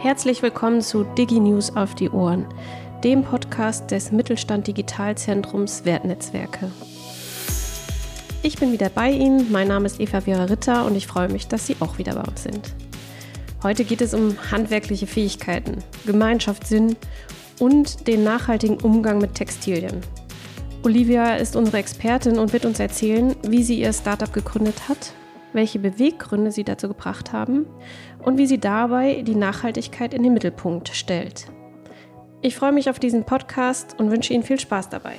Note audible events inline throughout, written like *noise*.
Herzlich willkommen zu DigiNews auf die Ohren, dem Podcast des Mittelstand Digitalzentrums Wertnetzwerke. Ich bin wieder bei Ihnen, mein Name ist Eva Vera Ritter und ich freue mich, dass Sie auch wieder bei uns sind. Heute geht es um handwerkliche Fähigkeiten, Gemeinschaftssinn und den nachhaltigen Umgang mit Textilien. Olivia ist unsere Expertin und wird uns erzählen, wie sie ihr Startup gegründet hat, welche Beweggründe sie dazu gebracht haben und wie sie dabei die Nachhaltigkeit in den Mittelpunkt stellt. Ich freue mich auf diesen Podcast und wünsche Ihnen viel Spaß dabei.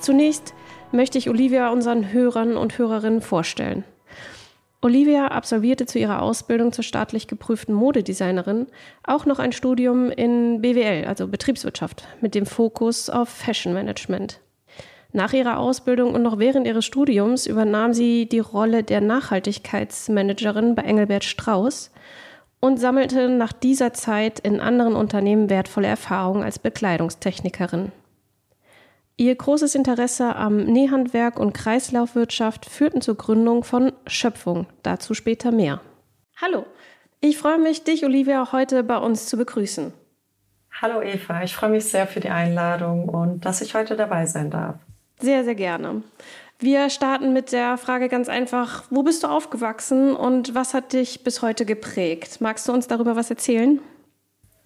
Zunächst möchte ich Olivia unseren Hörern und Hörerinnen vorstellen. Olivia absolvierte zu ihrer Ausbildung zur staatlich geprüften Modedesignerin auch noch ein Studium in BWL, also Betriebswirtschaft, mit dem Fokus auf Fashion Management. Nach ihrer Ausbildung und noch während ihres Studiums übernahm sie die Rolle der Nachhaltigkeitsmanagerin bei Engelbert Strauß und sammelte nach dieser Zeit in anderen Unternehmen wertvolle Erfahrungen als Bekleidungstechnikerin. Ihr großes Interesse am Nähhandwerk und Kreislaufwirtschaft führten zur Gründung von Schöpfung. Dazu später mehr. Hallo, ich freue mich, dich, Olivia, heute bei uns zu begrüßen. Hallo Eva, ich freue mich sehr für die Einladung und dass ich heute dabei sein darf. Sehr, sehr gerne. Wir starten mit der Frage ganz einfach, wo bist du aufgewachsen und was hat dich bis heute geprägt? Magst du uns darüber was erzählen?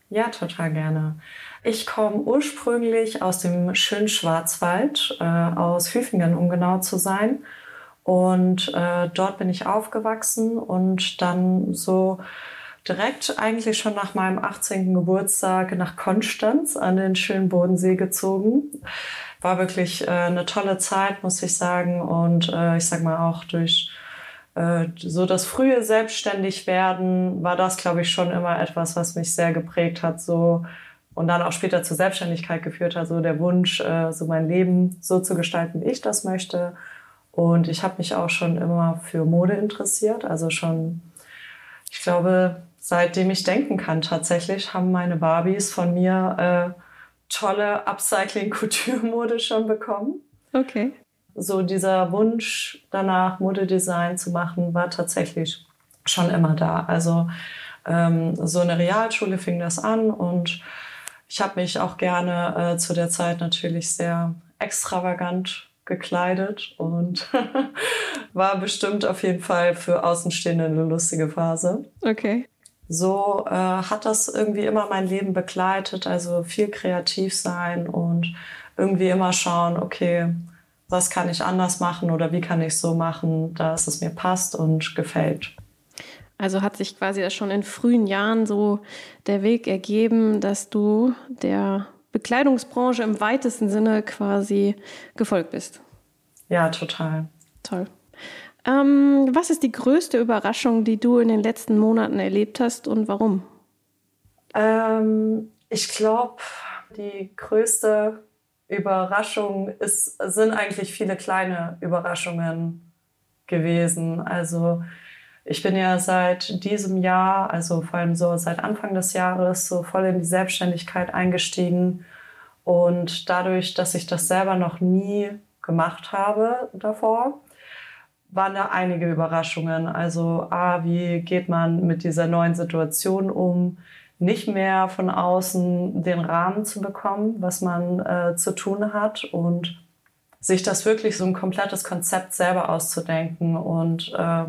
Ja, total gerne. Ich komme ursprünglich aus dem schönen Schwarzwald, äh, aus Hüfingen, um genau zu sein. Und äh, dort bin ich aufgewachsen und dann so direkt eigentlich schon nach meinem 18. Geburtstag nach Konstanz an den schönen Bodensee gezogen. War wirklich äh, eine tolle Zeit, muss ich sagen. Und äh, ich sag mal auch durch äh, so das frühe Selbstständigwerden war das, glaube ich, schon immer etwas, was mich sehr geprägt hat. So und dann auch später zur Selbstständigkeit geführt hat, so der Wunsch, äh, so mein Leben so zu gestalten, wie ich das möchte. Und ich habe mich auch schon immer für Mode interessiert, also schon, ich glaube, seitdem ich denken kann tatsächlich, haben meine Barbies von mir äh, tolle Upcycling-Couture-Mode schon bekommen. Okay. So dieser Wunsch danach, Modedesign zu machen, war tatsächlich schon immer da. Also ähm, so eine Realschule fing das an und ich habe mich auch gerne äh, zu der Zeit natürlich sehr extravagant gekleidet und *laughs* war bestimmt auf jeden Fall für Außenstehende eine lustige Phase. Okay. So äh, hat das irgendwie immer mein Leben begleitet, also viel kreativ sein und irgendwie immer schauen, okay, was kann ich anders machen oder wie kann ich so machen, dass es mir passt und gefällt. Also hat sich quasi schon in frühen Jahren so der Weg ergeben, dass du der Bekleidungsbranche im weitesten Sinne quasi gefolgt bist. Ja, total. Toll. Ähm, was ist die größte Überraschung, die du in den letzten Monaten erlebt hast und warum? Ähm, ich glaube, die größte Überraschung ist, sind eigentlich viele kleine Überraschungen gewesen. Also ich bin ja seit diesem Jahr, also vor allem so seit Anfang des Jahres, so voll in die Selbstständigkeit eingestiegen. Und dadurch, dass ich das selber noch nie gemacht habe davor, waren da einige Überraschungen. Also, ah, wie geht man mit dieser neuen Situation um? Nicht mehr von außen den Rahmen zu bekommen, was man äh, zu tun hat und sich das wirklich so ein komplettes Konzept selber auszudenken und äh,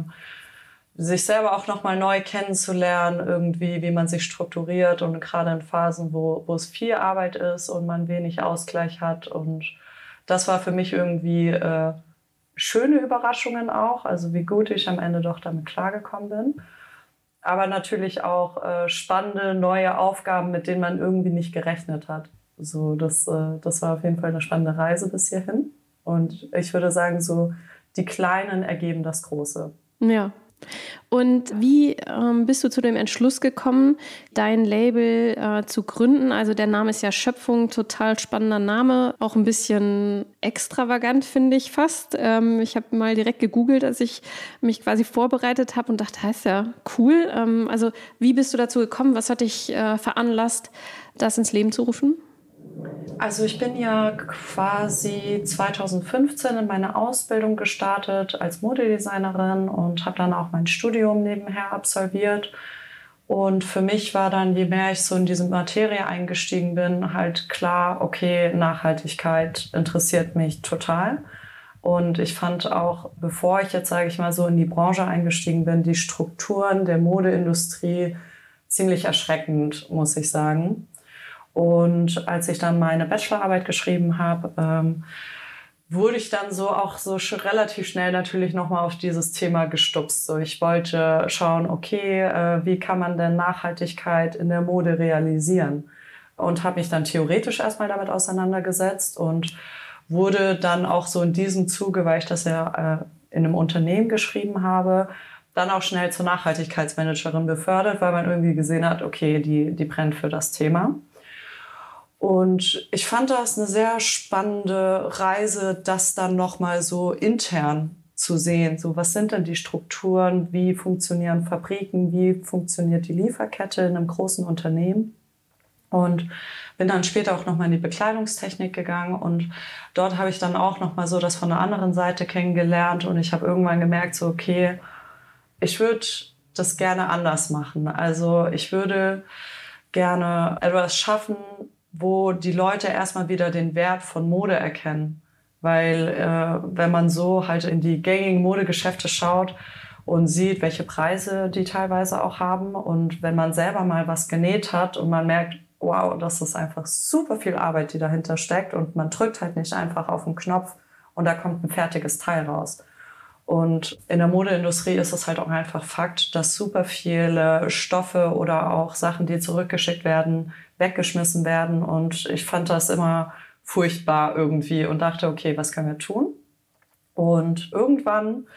sich selber auch nochmal neu kennenzulernen, irgendwie, wie man sich strukturiert und gerade in Phasen, wo, wo es viel Arbeit ist und man wenig Ausgleich hat. Und das war für mich irgendwie äh, schöne Überraschungen auch, also wie gut ich am Ende doch damit klargekommen bin. Aber natürlich auch äh, spannende neue Aufgaben, mit denen man irgendwie nicht gerechnet hat. So, das, äh, das war auf jeden Fall eine spannende Reise bis hierhin. Und ich würde sagen, so die Kleinen ergeben das Große. Ja, und wie ähm, bist du zu dem Entschluss gekommen, dein Label äh, zu gründen? Also der Name ist ja Schöpfung, total spannender Name, auch ein bisschen extravagant finde ich fast. Ähm, ich habe mal direkt gegoogelt, als ich mich quasi vorbereitet habe und dachte, heißt ja cool. Ähm, also wie bist du dazu gekommen? Was hat dich äh, veranlasst, das ins Leben zu rufen? Also ich bin ja quasi 2015 in meine Ausbildung gestartet als Modedesignerin und habe dann auch mein Studium nebenher absolviert. Und für mich war dann, je mehr ich so in diese Materie eingestiegen bin, halt klar, okay, Nachhaltigkeit interessiert mich total. Und ich fand auch, bevor ich jetzt, sage ich mal, so in die Branche eingestiegen bin, die Strukturen der Modeindustrie ziemlich erschreckend, muss ich sagen. Und als ich dann meine Bachelorarbeit geschrieben habe, ähm, wurde ich dann so auch so relativ schnell natürlich nochmal auf dieses Thema gestupst. So, ich wollte schauen, okay, äh, wie kann man denn Nachhaltigkeit in der Mode realisieren? Und habe mich dann theoretisch erstmal damit auseinandergesetzt und wurde dann auch so in diesem Zuge, weil ich das ja äh, in einem Unternehmen geschrieben habe, dann auch schnell zur Nachhaltigkeitsmanagerin befördert, weil man irgendwie gesehen hat, okay, die, die brennt für das Thema. Und ich fand das eine sehr spannende Reise, das dann nochmal so intern zu sehen. So, was sind denn die Strukturen? Wie funktionieren Fabriken? Wie funktioniert die Lieferkette in einem großen Unternehmen? Und bin dann später auch nochmal in die Bekleidungstechnik gegangen und dort habe ich dann auch nochmal so das von der anderen Seite kennengelernt und ich habe irgendwann gemerkt, so okay, ich würde das gerne anders machen. Also ich würde gerne etwas schaffen, wo die Leute erstmal wieder den Wert von Mode erkennen. Weil äh, wenn man so halt in die gängigen Modegeschäfte schaut und sieht, welche Preise die teilweise auch haben und wenn man selber mal was genäht hat und man merkt, wow, das ist einfach super viel Arbeit, die dahinter steckt und man drückt halt nicht einfach auf den Knopf und da kommt ein fertiges Teil raus. Und in der Modeindustrie ist es halt auch einfach Fakt, dass super viele Stoffe oder auch Sachen, die zurückgeschickt werden, weggeschmissen werden. Und ich fand das immer furchtbar irgendwie und dachte, okay, was können wir tun? Und irgendwann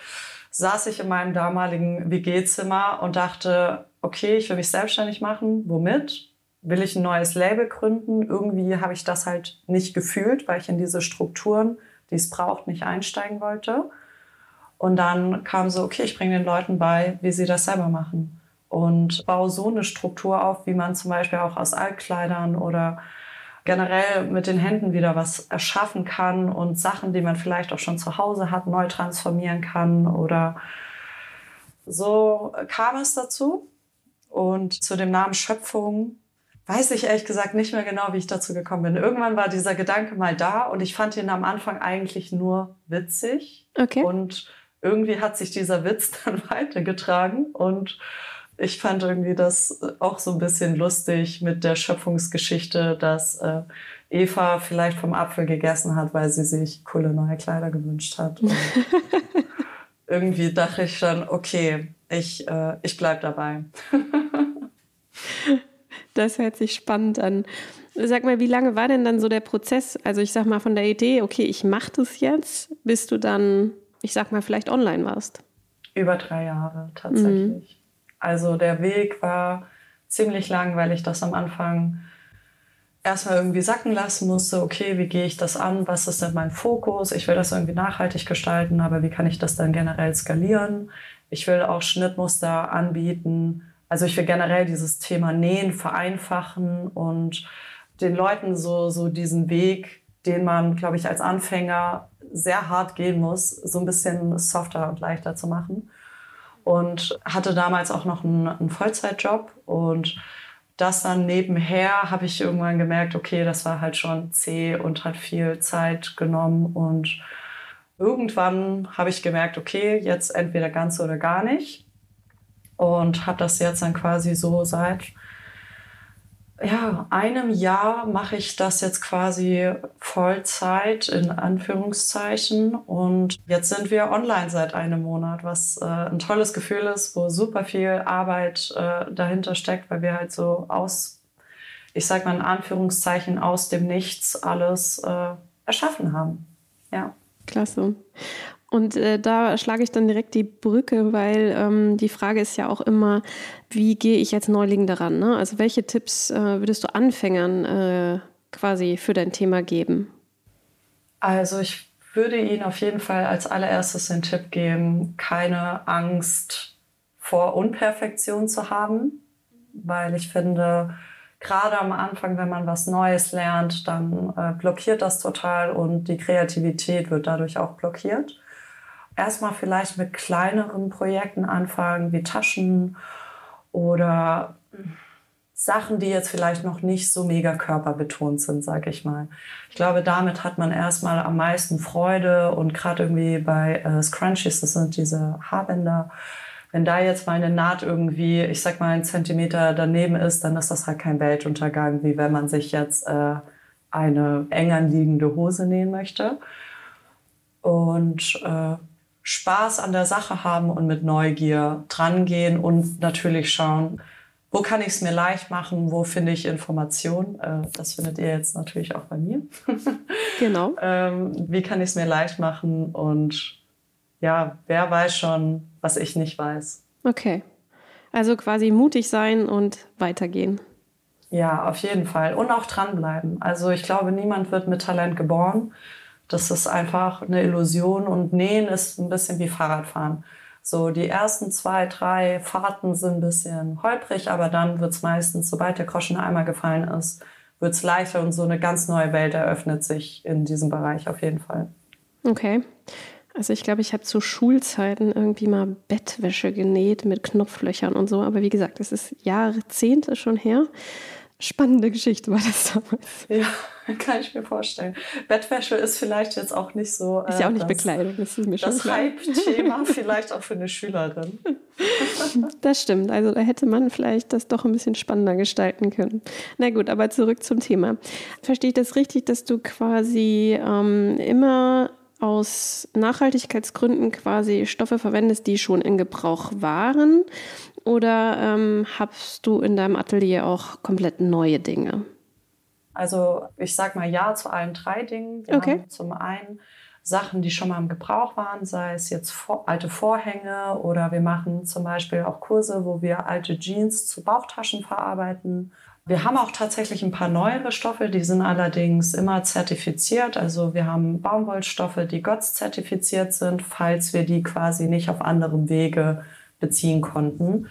saß ich in meinem damaligen WG-Zimmer und dachte, okay, ich will mich selbstständig machen. Womit? will ich ein neues Label gründen? Irgendwie habe ich das halt nicht gefühlt, weil ich in diese Strukturen, die es braucht, nicht einsteigen wollte. Und dann kam so, okay, ich bringe den Leuten bei, wie sie das selber machen. Und baue so eine Struktur auf, wie man zum Beispiel auch aus Altkleidern oder generell mit den Händen wieder was erschaffen kann und Sachen, die man vielleicht auch schon zu Hause hat, neu transformieren kann. Oder so kam es dazu. Und zu dem Namen Schöpfung weiß ich ehrlich gesagt nicht mehr genau, wie ich dazu gekommen bin. Irgendwann war dieser Gedanke mal da und ich fand ihn am Anfang eigentlich nur witzig. Okay. Und irgendwie hat sich dieser Witz *laughs* dann weitergetragen und ich fand irgendwie das auch so ein bisschen lustig mit der Schöpfungsgeschichte, dass äh, Eva vielleicht vom Apfel gegessen hat, weil sie sich coole neue Kleider gewünscht hat. Und *laughs* irgendwie dachte ich dann, okay, ich, äh, ich bleib dabei. *laughs* Das hört sich spannend an. Sag mal, wie lange war denn dann so der Prozess? Also ich sag mal von der Idee, okay, ich mache das jetzt, bis du dann, ich sag mal, vielleicht online warst. Über drei Jahre tatsächlich. Mhm. Also der Weg war ziemlich lang, weil ich das am Anfang erstmal irgendwie sacken lassen musste. Okay, wie gehe ich das an? Was ist denn mein Fokus? Ich will das irgendwie nachhaltig gestalten, aber wie kann ich das dann generell skalieren? Ich will auch Schnittmuster anbieten also ich will generell dieses Thema Nähen vereinfachen und den Leuten so, so diesen Weg, den man, glaube ich, als Anfänger sehr hart gehen muss, so ein bisschen softer und leichter zu machen. Und hatte damals auch noch einen, einen Vollzeitjob. Und das dann nebenher habe ich irgendwann gemerkt, okay, das war halt schon zäh und hat viel Zeit genommen. Und irgendwann habe ich gemerkt, okay, jetzt entweder ganz oder gar nicht. Und habe das jetzt dann quasi so seit ja, einem Jahr mache ich das jetzt quasi Vollzeit in Anführungszeichen und jetzt sind wir online seit einem Monat, was äh, ein tolles Gefühl ist, wo super viel Arbeit äh, dahinter steckt, weil wir halt so aus, ich sag mal in Anführungszeichen, aus dem Nichts alles äh, erschaffen haben. Ja. Klasse. Und äh, da schlage ich dann direkt die Brücke, weil ähm, die Frage ist ja auch immer, wie gehe ich als Neuling daran? Ne? Also welche Tipps äh, würdest du Anfängern äh, quasi für dein Thema geben? Also ich würde Ihnen auf jeden Fall als allererstes den Tipp geben, keine Angst vor Unperfektion zu haben, weil ich finde, gerade am Anfang, wenn man was Neues lernt, dann äh, blockiert das total und die Kreativität wird dadurch auch blockiert. Erstmal vielleicht mit kleineren Projekten anfangen, wie Taschen oder Sachen, die jetzt vielleicht noch nicht so mega körperbetont sind, sag ich mal. Ich glaube, damit hat man erstmal am meisten Freude und gerade irgendwie bei äh, Scrunchies, das sind diese Haarbänder, wenn da jetzt mal eine Naht irgendwie, ich sag mal, einen Zentimeter daneben ist, dann ist das halt kein Weltuntergang, wie wenn man sich jetzt äh, eine eng anliegende Hose nähen möchte. Und äh, Spaß an der Sache haben und mit Neugier drangehen und natürlich schauen, wo kann ich es mir leicht machen, wo finde ich Informationen. Äh, das findet ihr jetzt natürlich auch bei mir. *laughs* Genau. *laughs* ähm, wie kann ich es mir leicht machen und ja, wer weiß schon, was ich nicht weiß. Okay. Also quasi mutig sein und weitergehen. Ja, auf jeden Fall. Und auch dranbleiben. Also ich glaube, niemand wird mit Talent geboren. Das ist einfach eine Illusion und Nähen ist ein bisschen wie Fahrradfahren. So die ersten zwei, drei Fahrten sind ein bisschen holprig, aber dann wird es meistens, sobald der Groschen einmal gefallen ist, wird es leichter und so eine ganz neue Welt eröffnet sich in diesem Bereich auf jeden Fall. Okay. Also ich glaube, ich habe zu Schulzeiten irgendwie mal Bettwäsche genäht mit Knopflöchern und so. Aber wie gesagt, es ist Jahrzehnte schon her. Spannende Geschichte war das damals. Ja, *laughs* kann ich mir vorstellen. Bettwäsche ist vielleicht jetzt auch nicht so. Ist ja auch nicht das, Bekleidung, das ist mir schon Das Hype-Thema *laughs* vielleicht auch für eine Schülerin. *laughs* Das stimmt. Also da hätte man vielleicht das doch ein bisschen spannender gestalten können. Na gut, aber zurück zum Thema. Verstehe ich das richtig, dass du quasi ähm, immer aus Nachhaltigkeitsgründen quasi Stoffe verwendest, die schon in Gebrauch waren? Oder ähm, hast du in deinem Atelier auch komplett neue Dinge? Also ich sag mal ja zu allen drei Dingen. Wir okay. zum einen Sachen, die schon mal im Gebrauch waren, sei es jetzt alte Vorhänge oder wir machen zum Beispiel auch Kurse, wo wir alte Jeans zu Bauchtaschen verarbeiten wir haben auch tatsächlich ein paar neuere Stoffe, die sind allerdings immer zertifiziert. Also wir haben Baumwollstoffe, die GOTS zertifiziert sind, falls wir die quasi nicht auf anderem Wege beziehen konnten.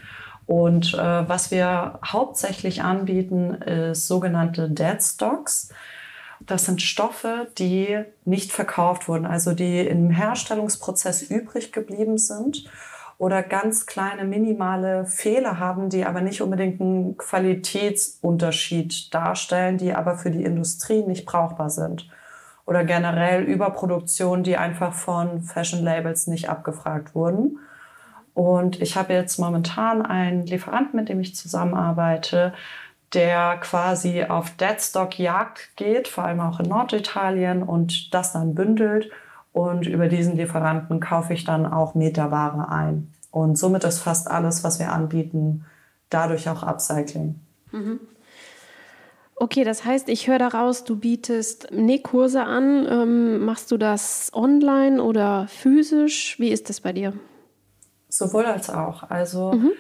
Und äh, was wir hauptsächlich anbieten, ist sogenannte Dead Stocks. Das sind Stoffe, die nicht verkauft wurden, also die im Herstellungsprozess übrig geblieben sind oder ganz kleine minimale Fehler haben, die aber nicht unbedingt einen Qualitätsunterschied darstellen, die aber für die Industrie nicht brauchbar sind. Oder generell Überproduktion, die einfach von Fashion Labels nicht abgefragt wurden. Und ich habe jetzt momentan einen Lieferanten, mit dem ich zusammenarbeite, der quasi auf Deadstock-Jagd geht, vor allem auch in Norditalien und das dann bündelt und über diesen Lieferanten kaufe ich dann auch Meterware ein. Und somit ist fast alles, was wir anbieten, dadurch auch Upcycling. Mhm. Okay, das heißt, ich höre daraus, du bietest Nähkurse an. Ähm, machst du das online oder physisch? Wie ist das bei dir? Sowohl als auch. Also mhm.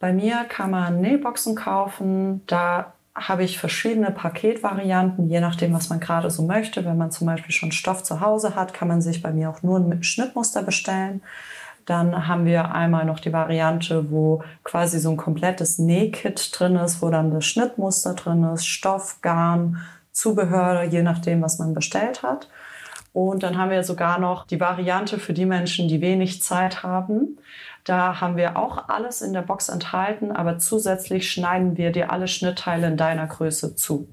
bei mir kann man Nähboxen kaufen. Da habe ich verschiedene Paketvarianten, je nachdem, was man gerade so möchte. Wenn man zum Beispiel schon Stoff zu Hause hat, kann man sich bei mir auch nur ein Schnittmuster bestellen. Dann haben wir einmal noch die Variante, wo quasi so ein komplettes Nähkit drin ist, wo dann das Schnittmuster drin ist, Stoff, Garn, Zubehör, je nachdem, was man bestellt hat. Und dann haben wir sogar noch die Variante für die Menschen, die wenig Zeit haben. Da haben wir auch alles in der Box enthalten, aber zusätzlich schneiden wir dir alle Schnittteile in deiner Größe zu.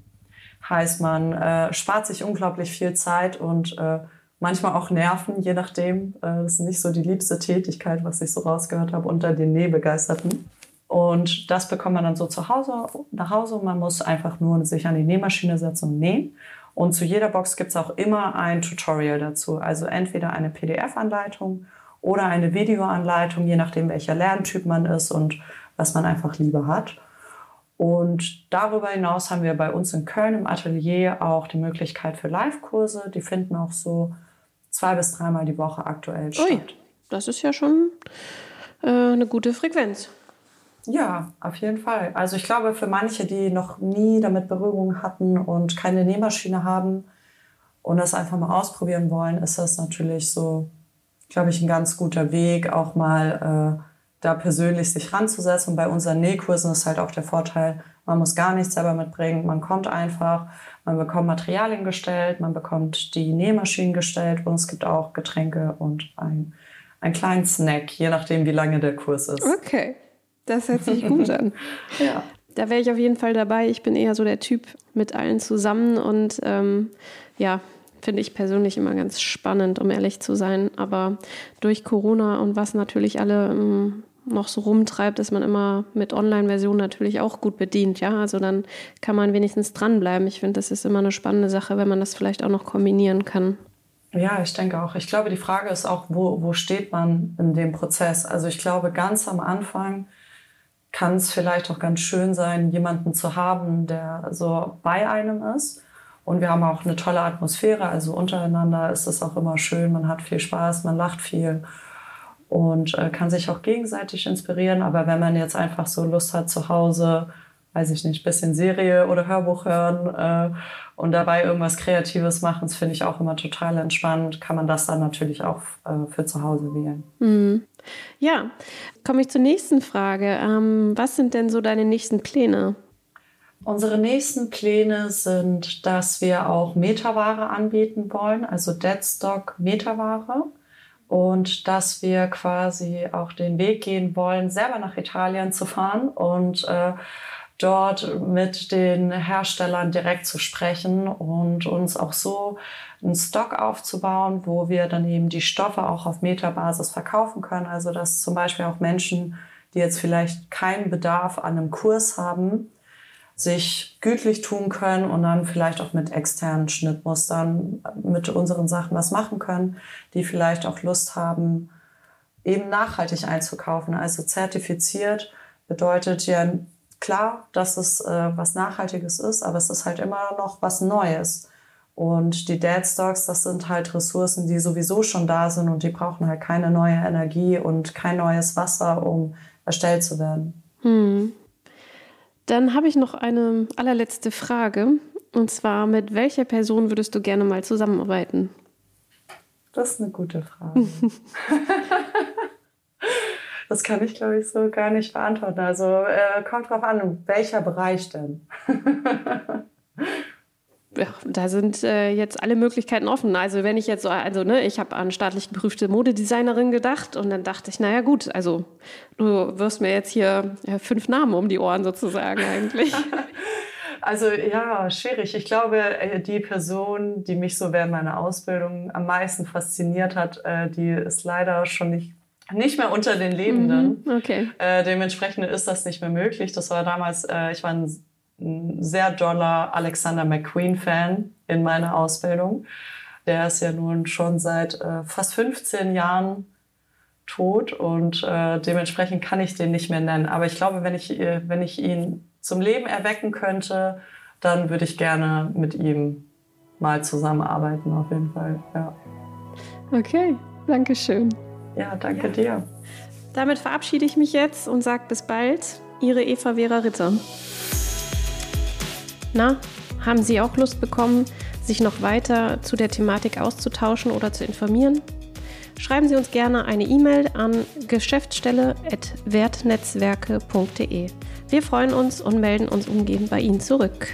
Heißt, man äh, spart sich unglaublich viel Zeit und äh, manchmal auch Nerven, je nachdem. Äh, das ist nicht so die liebste Tätigkeit, was ich so rausgehört habe unter den Nähbegeisterten. Und das bekommt man dann so zu Hause, nach Hause. Man muss einfach nur sich an die Nähmaschine setzen und nähen. Und zu jeder Box gibt es auch immer ein Tutorial dazu. Also entweder eine PDF-Anleitung oder eine Videoanleitung, je nachdem, welcher Lerntyp man ist und was man einfach lieber hat. Und darüber hinaus haben wir bei uns in Köln im Atelier auch die Möglichkeit für Live-Kurse. Die finden auch so zwei bis dreimal die Woche aktuell statt. Ui, das ist ja schon äh, eine gute Frequenz. Ja, auf jeden Fall. Also ich glaube, für manche, die noch nie damit Berührung hatten und keine Nähmaschine haben und das einfach mal ausprobieren wollen, ist das natürlich so glaube ich, ein ganz guter Weg, auch mal äh, da persönlich sich ranzusetzen. Und bei unseren Nähkursen ist halt auch der Vorteil, Man muss gar nichts selber mitbringen. Man kommt einfach, man bekommt Materialien gestellt, man bekommt die Nähmaschinen gestellt und es gibt auch Getränke und ein, einen kleinen Snack, je nachdem, wie lange der Kurs ist. Okay, das hört sich gut an. *laughs* ja. Da wäre ich auf jeden Fall dabei. Ich bin eher so der Typ mit allen zusammen und ähm, ja, finde ich persönlich immer ganz spannend, um ehrlich zu sein. Aber durch Corona und was natürlich alle ähm, noch so rumtreibt, ist man immer mit Online-Version natürlich auch gut bedient. Ja, also dann kann man wenigstens dranbleiben. Ich finde, das ist immer eine spannende Sache, wenn man das vielleicht auch noch kombinieren kann. Ja, ich denke auch. Ich glaube, die Frage ist auch, wo, wo steht man in dem Prozess? Also ich glaube, ganz am Anfang kann es vielleicht auch ganz schön sein, jemanden zu haben, der so bei einem ist. Und wir haben auch eine tolle Atmosphäre. Also untereinander ist es auch immer schön. Man hat viel Spaß, man lacht viel und äh, kann sich auch gegenseitig inspirieren. Aber wenn man jetzt einfach so Lust hat zu Hause, weiß ich nicht, bisschen Serie oder Hörbuch hören äh, und dabei irgendwas Kreatives machen, das finde ich auch immer total entspannt, kann man das dann natürlich auch äh, für zu Hause wählen. Mhm. Ja, komme ich zur nächsten Frage. Ähm, was sind denn so deine nächsten Pläne? Unsere nächsten Pläne sind, dass wir auch Metaware anbieten wollen, also Deadstock Metaware und dass wir quasi auch den Weg gehen wollen, selber nach Italien zu fahren und äh, dort mit den Herstellern direkt zu sprechen und uns auch so einen Stock aufzubauen, wo wir dann eben die Stoffe auch auf Metabasis verkaufen können. Also dass zum Beispiel auch Menschen, die jetzt vielleicht keinen Bedarf an einem Kurs haben, sich gütlich tun können und dann vielleicht auch mit externen Schnittmustern mit unseren Sachen was machen können, die vielleicht auch Lust haben, eben nachhaltig einzukaufen. Also zertifiziert bedeutet ja klar, dass es äh, was Nachhaltiges ist, aber es ist halt immer noch was Neues. Und die Deadstocks, das sind halt Ressourcen, die sowieso schon da sind und die brauchen halt keine neue Energie und kein neues Wasser, um erstellt zu werden. Hm. Dann habe ich noch eine allerletzte Frage. Und zwar, mit welcher Person würdest du gerne mal zusammenarbeiten? Das ist eine gute Frage. *laughs* das kann ich, glaube ich, so gar nicht beantworten. Also äh, kommt drauf an, welcher Bereich denn? *laughs* ja, da sind äh, jetzt alle Möglichkeiten offen. Also wenn ich jetzt so, also ne, ich habe an staatlich geprüfte Modedesignerin gedacht und dann dachte ich, naja gut, also du wirst mir jetzt hier ja, fünf Namen um die Ohren sozusagen eigentlich. *laughs* *laughs* Also ja, schwierig. Ich glaube, äh, die Person, die mich so während meiner Ausbildung am meisten fasziniert hat, äh, die ist leider schon nicht nicht mehr unter den Lebenden. Mhm, okay. Äh, dementsprechend ist das nicht mehr möglich. Das war damals, äh, ich war ein ein sehr doller Alexander McQueen-Fan in meiner Ausbildung. Der ist ja nun schon seit äh, fast 15 Jahren tot und äh, dementsprechend kann ich den nicht mehr nennen. Aber ich glaube, wenn ich, äh, wenn ich ihn zum Leben erwecken könnte, dann würde ich gerne mit ihm mal zusammenarbeiten, auf jeden Fall. Ja. Okay, danke schön. Ja, danke ja. dir. Damit verabschiede ich mich jetzt und sage bis bald. Ihre Eva Vera Ritter. Na, haben Sie auch Lust bekommen, sich noch weiter zu der Thematik auszutauschen oder zu informieren? Schreiben Sie uns gerne eine E-Mail an geschäftsstelle.wertnetzwerke.de. Wir freuen uns und melden uns umgehend bei Ihnen zurück.